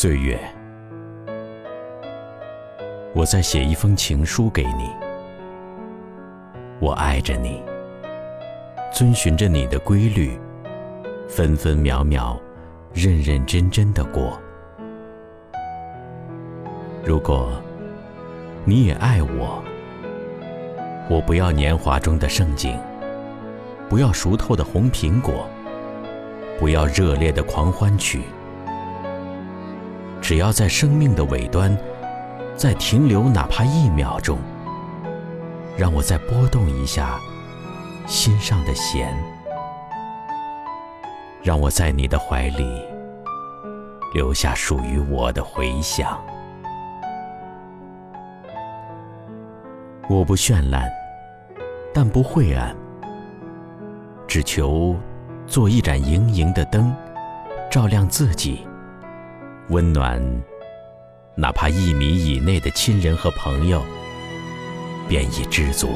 岁月，我在写一封情书给你。我爱着你，遵循着你的规律，分分秒秒，认认真真的过。如果你也爱我，我不要年华中的盛景，不要熟透的红苹果，不要热烈的狂欢曲。只要在生命的尾端，再停留哪怕一秒钟，让我再拨动一下心上的弦，让我在你的怀里留下属于我的回响。我不绚烂，但不晦暗，只求做一盏盈盈的灯，照亮自己。温暖，哪怕一米以内的亲人和朋友，便已知足。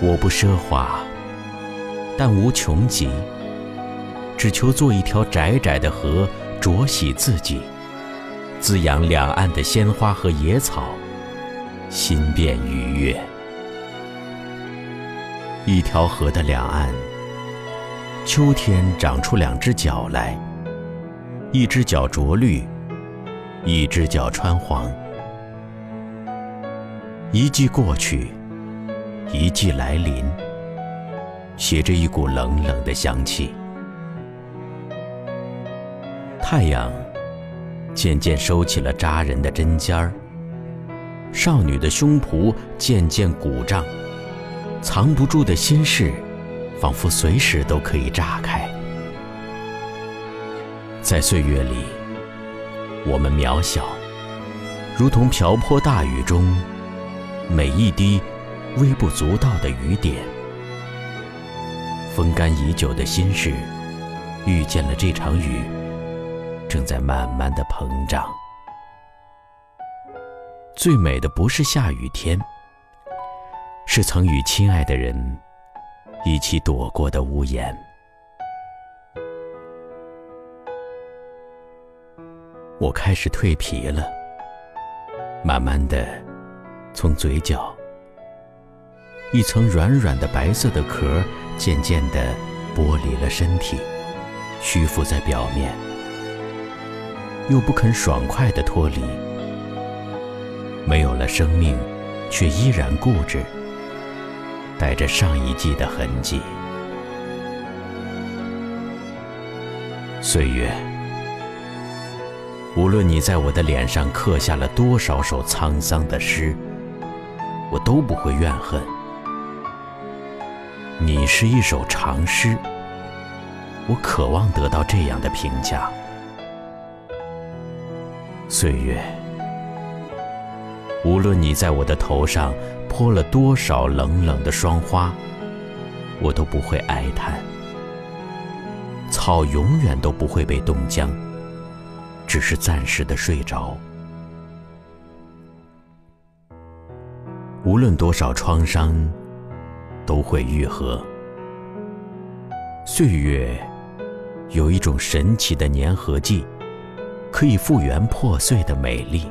我不奢华，但无穷极，只求做一条窄窄的河，濯洗自己，滋养两岸的鲜花和野草，心便愉悦。一条河的两岸，秋天长出两只脚来。一只脚着绿，一只脚穿黄。一季过去，一季来临，携着一股冷冷的香气。太阳渐渐收起了扎人的针尖儿，少女的胸脯渐渐鼓胀，藏不住的心事，仿佛随时都可以炸开。在岁月里，我们渺小，如同瓢泼大雨中每一滴微不足道的雨点。风干已久的心事，遇见了这场雨，正在慢慢的膨胀。最美的不是下雨天，是曾与亲爱的人一起躲过的屋檐。我开始蜕皮了，慢慢的，从嘴角，一层软软的白色的壳渐渐的剥离了身体，虚浮在表面，又不肯爽快的脱离，没有了生命，却依然固执，带着上一季的痕迹，岁月。无论你在我的脸上刻下了多少首沧桑的诗，我都不会怨恨。你是一首长诗，我渴望得到这样的评价。岁月，无论你在我的头上泼了多少冷冷的霜花，我都不会哀叹。草永远都不会被冻僵。只是暂时的睡着。无论多少创伤，都会愈合。岁月有一种神奇的粘合剂，可以复原破碎的美丽。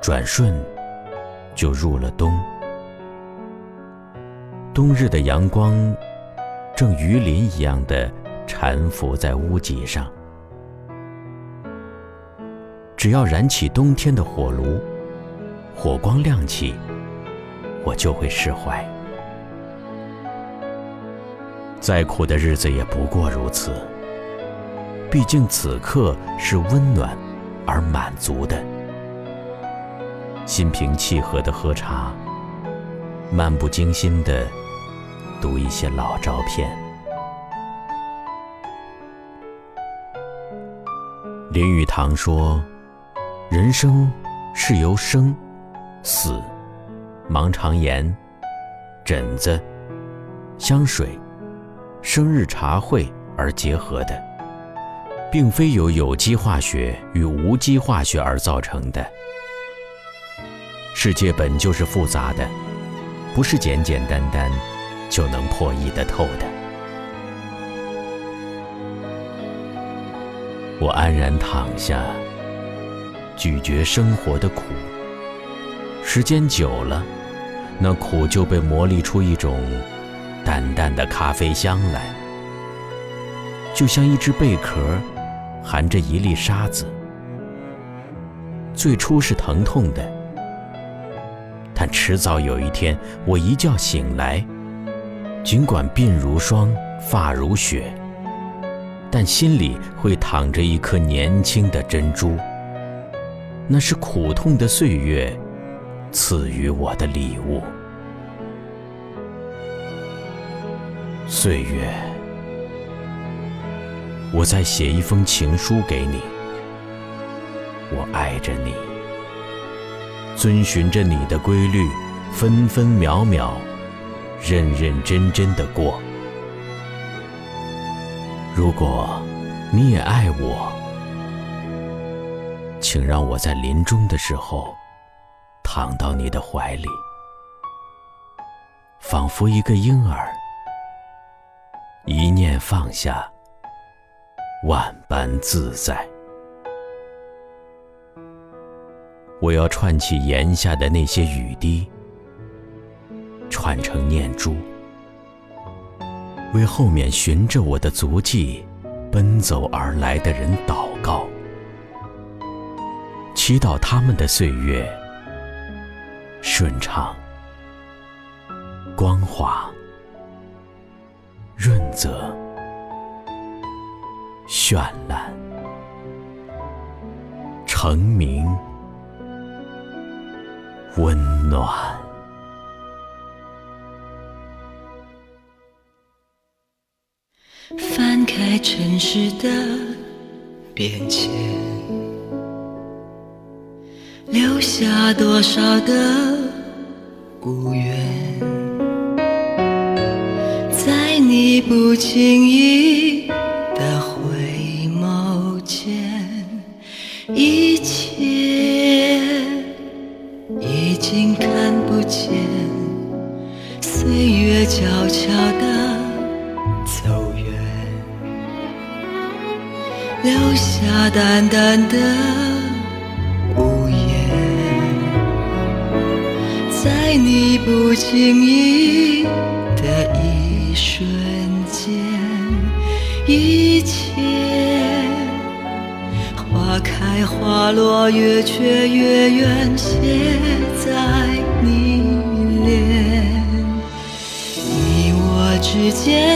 转瞬就入了冬，冬日的阳光正鱼鳞一样的。缠伏在屋脊上，只要燃起冬天的火炉，火光亮起，我就会释怀。再苦的日子也不过如此，毕竟此刻是温暖而满足的。心平气和的喝茶，漫不经心的读一些老照片。林语堂说：“人生是由生、死、盲肠炎、疹子、香水、生日茶会而结合的，并非由有机化学与无机化学而造成的。世界本就是复杂的，不是简简单单就能破译得透的。我安然躺下，咀嚼生活的苦。时间久了，那苦就被磨砺出一种淡淡的咖啡香来，就像一只贝壳含着一粒沙子。最初是疼痛的，但迟早有一天，我一觉醒来，尽管鬓如霜，发如雪。但心里会躺着一颗年轻的珍珠，那是苦痛的岁月赐予我的礼物。岁月，我在写一封情书给你，我爱着你，遵循着你的规律，分分秒秒，认认真真的过。如果你也爱我，请让我在临终的时候躺到你的怀里，仿佛一个婴儿，一念放下，万般自在。我要串起檐下的那些雨滴，串成念珠。为后面循着我的足迹奔走而来的人祷告，祈祷他们的岁月顺畅、光滑、润泽、绚烂、成名、温暖。翻开尘世的变迁，留下多少的孤怨，在你不经意的回眸间，一切已经看不见，岁月悄悄留下淡淡的无言，在你不经意的一瞬间，一切花开花落，月缺月圆，写在你脸。你我之间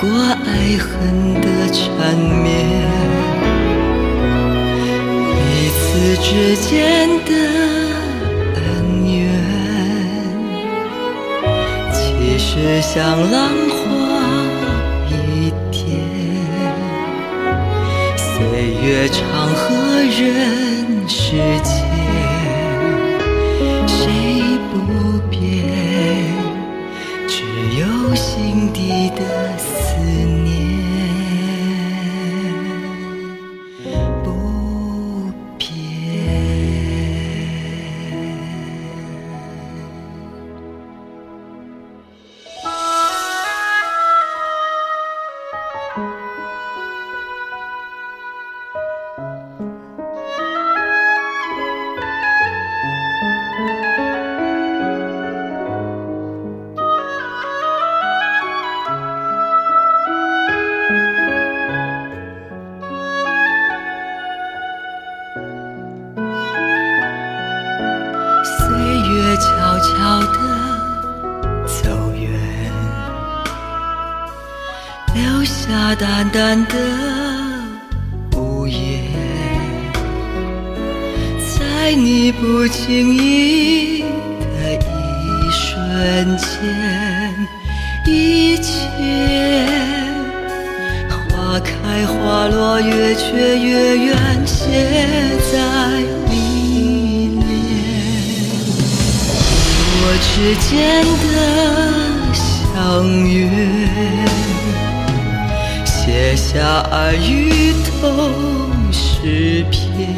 过爱恨的缠绵？彼此之间的。恩怨，其实像浪花一点，岁月长河人世间，谁不变？只有心底的思淡淡的无言，在你不经意的一瞬间，一切花开花落，月缺月圆，写在。我之间的相约，写下爱与痛诗篇。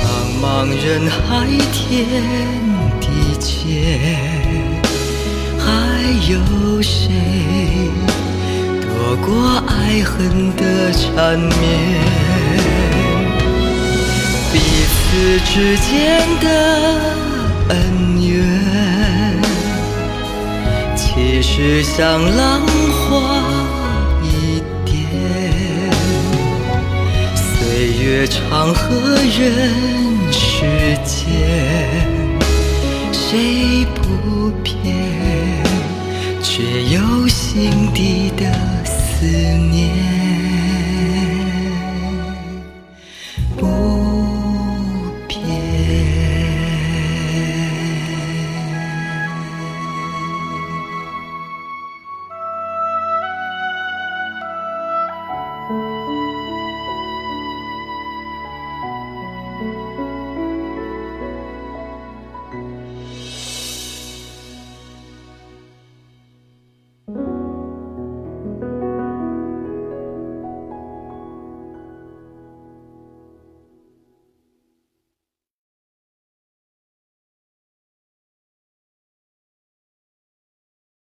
茫茫人海，天地间，还有谁躲过爱恨的缠绵？彼此之间的恩怨，其实像浪花月长河人世间，谁不变？却有心底的思念。